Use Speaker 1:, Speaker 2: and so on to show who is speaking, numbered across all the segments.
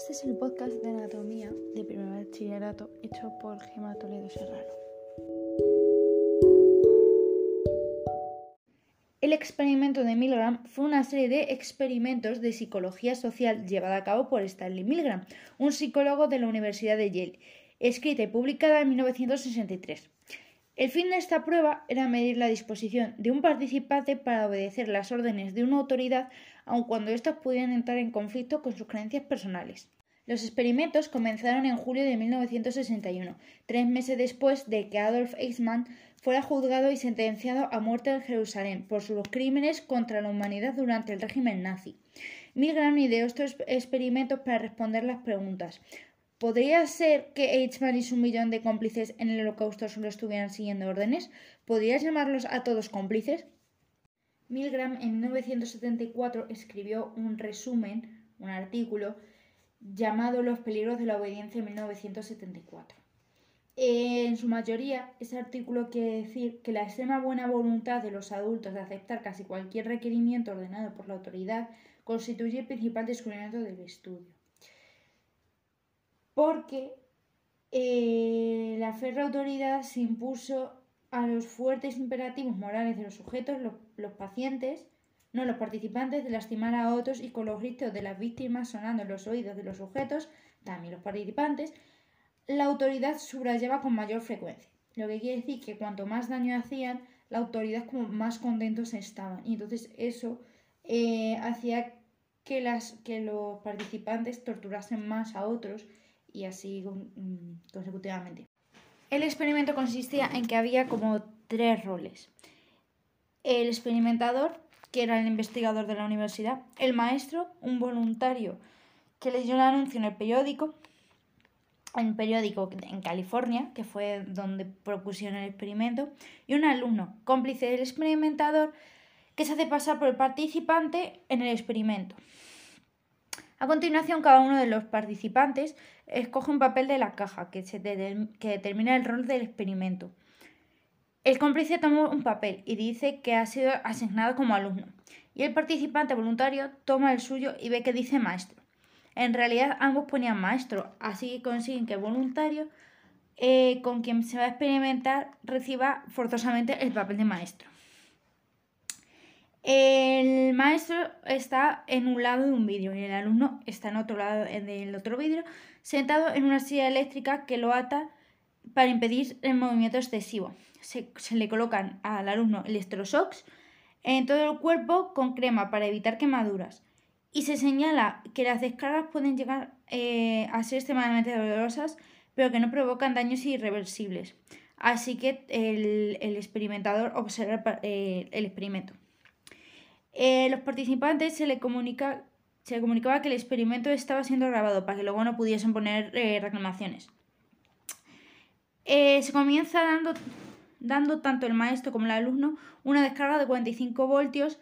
Speaker 1: Este es el podcast de anatomía de primer bachillerato hecho por Gemma Toledo Serrano. El experimento de Milgram fue una serie de experimentos de psicología social llevada a cabo por Stanley Milgram, un psicólogo de la Universidad de Yale, escrita y publicada en 1963. El fin de esta prueba era medir la disposición de un participante para obedecer las órdenes de una autoridad, aun cuando éstas pudieran entrar en conflicto con sus creencias personales. Los experimentos comenzaron en julio de 1961, tres meses después de que Adolf Eichmann fuera juzgado y sentenciado a muerte en Jerusalén por sus crímenes contra la humanidad durante el régimen nazi. Milgram ideó estos experimentos para responder las preguntas ¿Podría ser que Eichmann y su millón de cómplices en el holocausto solo estuvieran siguiendo órdenes? ¿Podrías llamarlos a todos cómplices? Milgram en 1974 escribió un resumen, un artículo, llamado Los peligros de la obediencia en 1974. En su mayoría, ese artículo quiere decir que la extrema buena voluntad de los adultos de aceptar casi cualquier requerimiento ordenado por la autoridad constituye el principal descubrimiento del estudio porque eh, la férrea autoridad se impuso a los fuertes imperativos morales de los sujetos, los, pacientes, no los participantes, de lastimar a otros y con los gritos de las víctimas sonando en los oídos de los sujetos, también los participantes, la autoridad subrayaba con mayor frecuencia. Lo que quiere decir que cuanto más daño hacían, la autoridad como más contentos estaban. Y entonces eso eh, hacía que, las, que los participantes torturasen más a otros y así mm, consecutivamente. El experimento consistía en que había como tres roles. El experimentador, que era el investigador de la universidad, el maestro, un voluntario que leyó el anuncio en el periódico, en el periódico en California, que fue donde propusieron el experimento, y un alumno, cómplice del experimentador, que se hace pasar por el participante en el experimento. A continuación, cada uno de los participantes escoge un papel de la caja que, determina el rol del experimento. El cómplice toma un papel y dice que ha sido asignado como alumno, y el participante voluntario toma el suyo y ve que dice maestro. En realidad ambos ponían maestro, así consiguen que el voluntario eh, con quien se va a experimentar reciba forzosamente el papel de maestro. El maestro está en un lado de un vidrio y el alumno está en otro lado del otro vidrio, sentado en una silla eléctrica que lo ata para impedir el movimiento excesivo. Se, le colocan al alumno electroshocks en todo el cuerpo con crema para evitar quemaduras. Y se señala que las descargas pueden llegar eh, a ser extremadamente dolorosas, pero que no provocan daños irreversibles. Así que el, experimentador observa eh, el experimento. Eh, los participantes se le comunica se comunicaba que el experimento estaba siendo grabado para que luego no pudiesen poner eh, reclamaciones. Eh, se comienza dando, dando tanto el maestro como el alumno una descarga de 45 voltios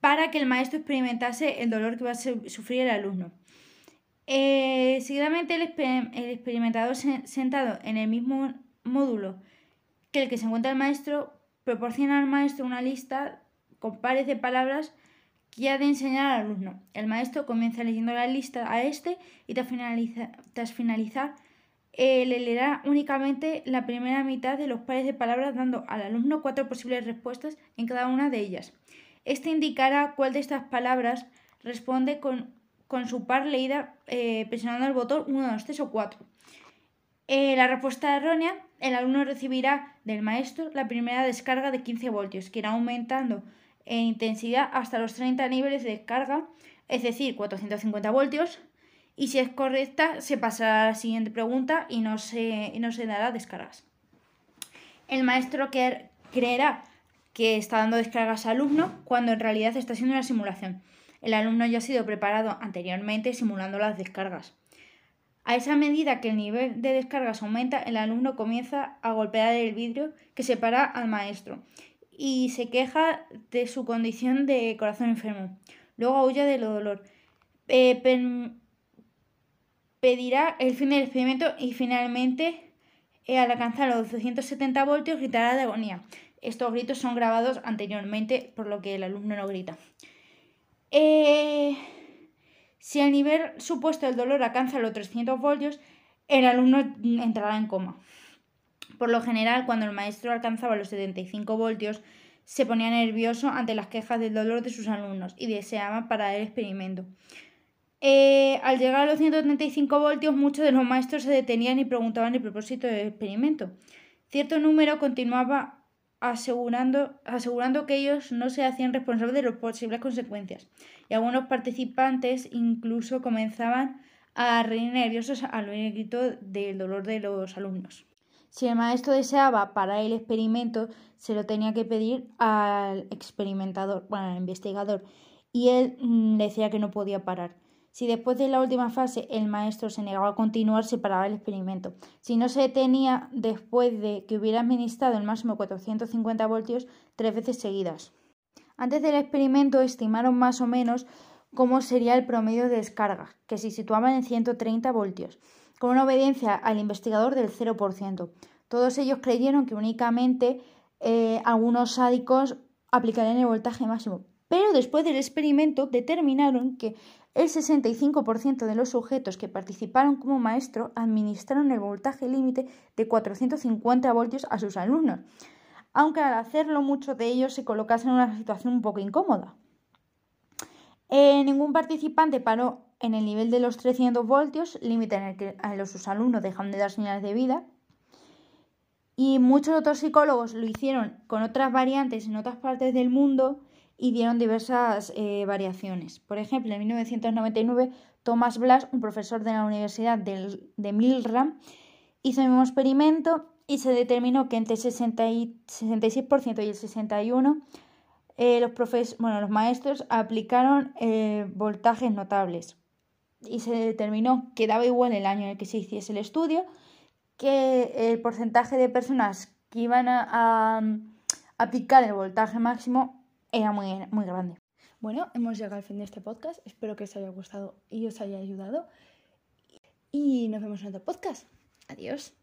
Speaker 1: para que el maestro experimentase el dolor que va a sufrir el alumno. seguidamente el, experimentador sentado en el mismo módulo que el que se encuentra el maestro proporciona al maestro una lista con pares de palabras que ha de enseñar al alumno. El maestro comienza leyendo la lista a este y tras finalizar le leerá únicamente la primera mitad de los pares de palabras dando al alumno cuatro posibles respuestas en cada una de ellas. Este indicará cuál de estas palabras responde con, su par leída eh, presionando el botón 1, 2, 3 o 4. Eh, la respuesta errónea, el alumno recibirá del maestro la primera descarga de 15 voltios, que irá aumentando en intensidad hasta los 30 niveles de descarga, es decir, 450 voltios. Y si es correcta, se pasará a la siguiente pregunta y no se, no se dará descargas. El maestro creerá que está dando descargas al alumno cuando en realidad está haciendo una simulación. El alumno ya ha sido preparado anteriormente simulando las descargas. A esa medida que el nivel de descargas aumenta, el alumno comienza a golpear el vidrio que separa al maestro y se queja de su condición de corazón enfermo. Luego huye del dolor. Eh, pedirá el fin del experimento y finalmente, eh, al alcanzar los 270 voltios, gritará de agonía. Estos gritos son grabados anteriormente, por lo que el alumno no grita. Eh, Si el nivel supuesto del dolor alcanza los 300 voltios, el alumno entrará en coma. Por lo general, cuando el maestro alcanzaba los 75 voltios, se ponía nervioso ante las quejas del dolor de sus alumnos y deseaba parar el experimento. Eh, al llegar a los 135 voltios, muchos de los maestros se detenían y preguntaban el propósito del experimento. Cierto número continuaba asegurando, asegurando que ellos no se hacían responsables de las posibles consecuencias, y algunos participantes incluso comenzaban a reír nerviosos al oír el grito del dolor de los alumnos. Si el maestro deseaba parar el experimento, se lo tenía que pedir al experimentador, bueno, al investigador, y él mm, le decía que no podía parar. Si después de la última fase el maestro se negaba a continuar, se paraba el experimento. Si no se detenía después de que hubiera administrado el máximo 450 voltios tres veces seguidas. Antes del experimento estimaron más o menos cómo sería el promedio de descarga, que se situaba en 130 voltios, con una obediencia al investigador del 0%. Todos ellos creyeron que únicamente eh, algunos sádicos aplicarían el voltaje máximo, pero después del experimento determinaron que el 65% de los sujetos que participaron como maestro administraron el voltaje límite de 450 voltios a sus alumnos, aunque al hacerlo muchos de ellos se colocasen en una situación un poco incómoda. Eh, ningún participante paró en el nivel de los 300 voltios, límite en el que los, sus alumnos dejan de dar señales de vida. Y muchos otros psicólogos lo hicieron con otras variantes en otras partes del mundo y dieron diversas eh, variaciones. Por ejemplo, en 1999, Thomas Blas, un profesor de la Universidad de Milram, hizo el mismo experimento y se determinó que entre el 66% y el 61% eh, los, bueno, los maestros aplicaron eh, voltajes notables y se determinó que daba igual el año en el que se hiciese el estudio, que el porcentaje de personas que iban a aplicar el voltaje máximo era muy, muy grande.
Speaker 2: Bueno, hemos llegado al fin de este podcast. Espero que os haya gustado y os haya ayudado. Y nos vemos en otro podcast. Adiós.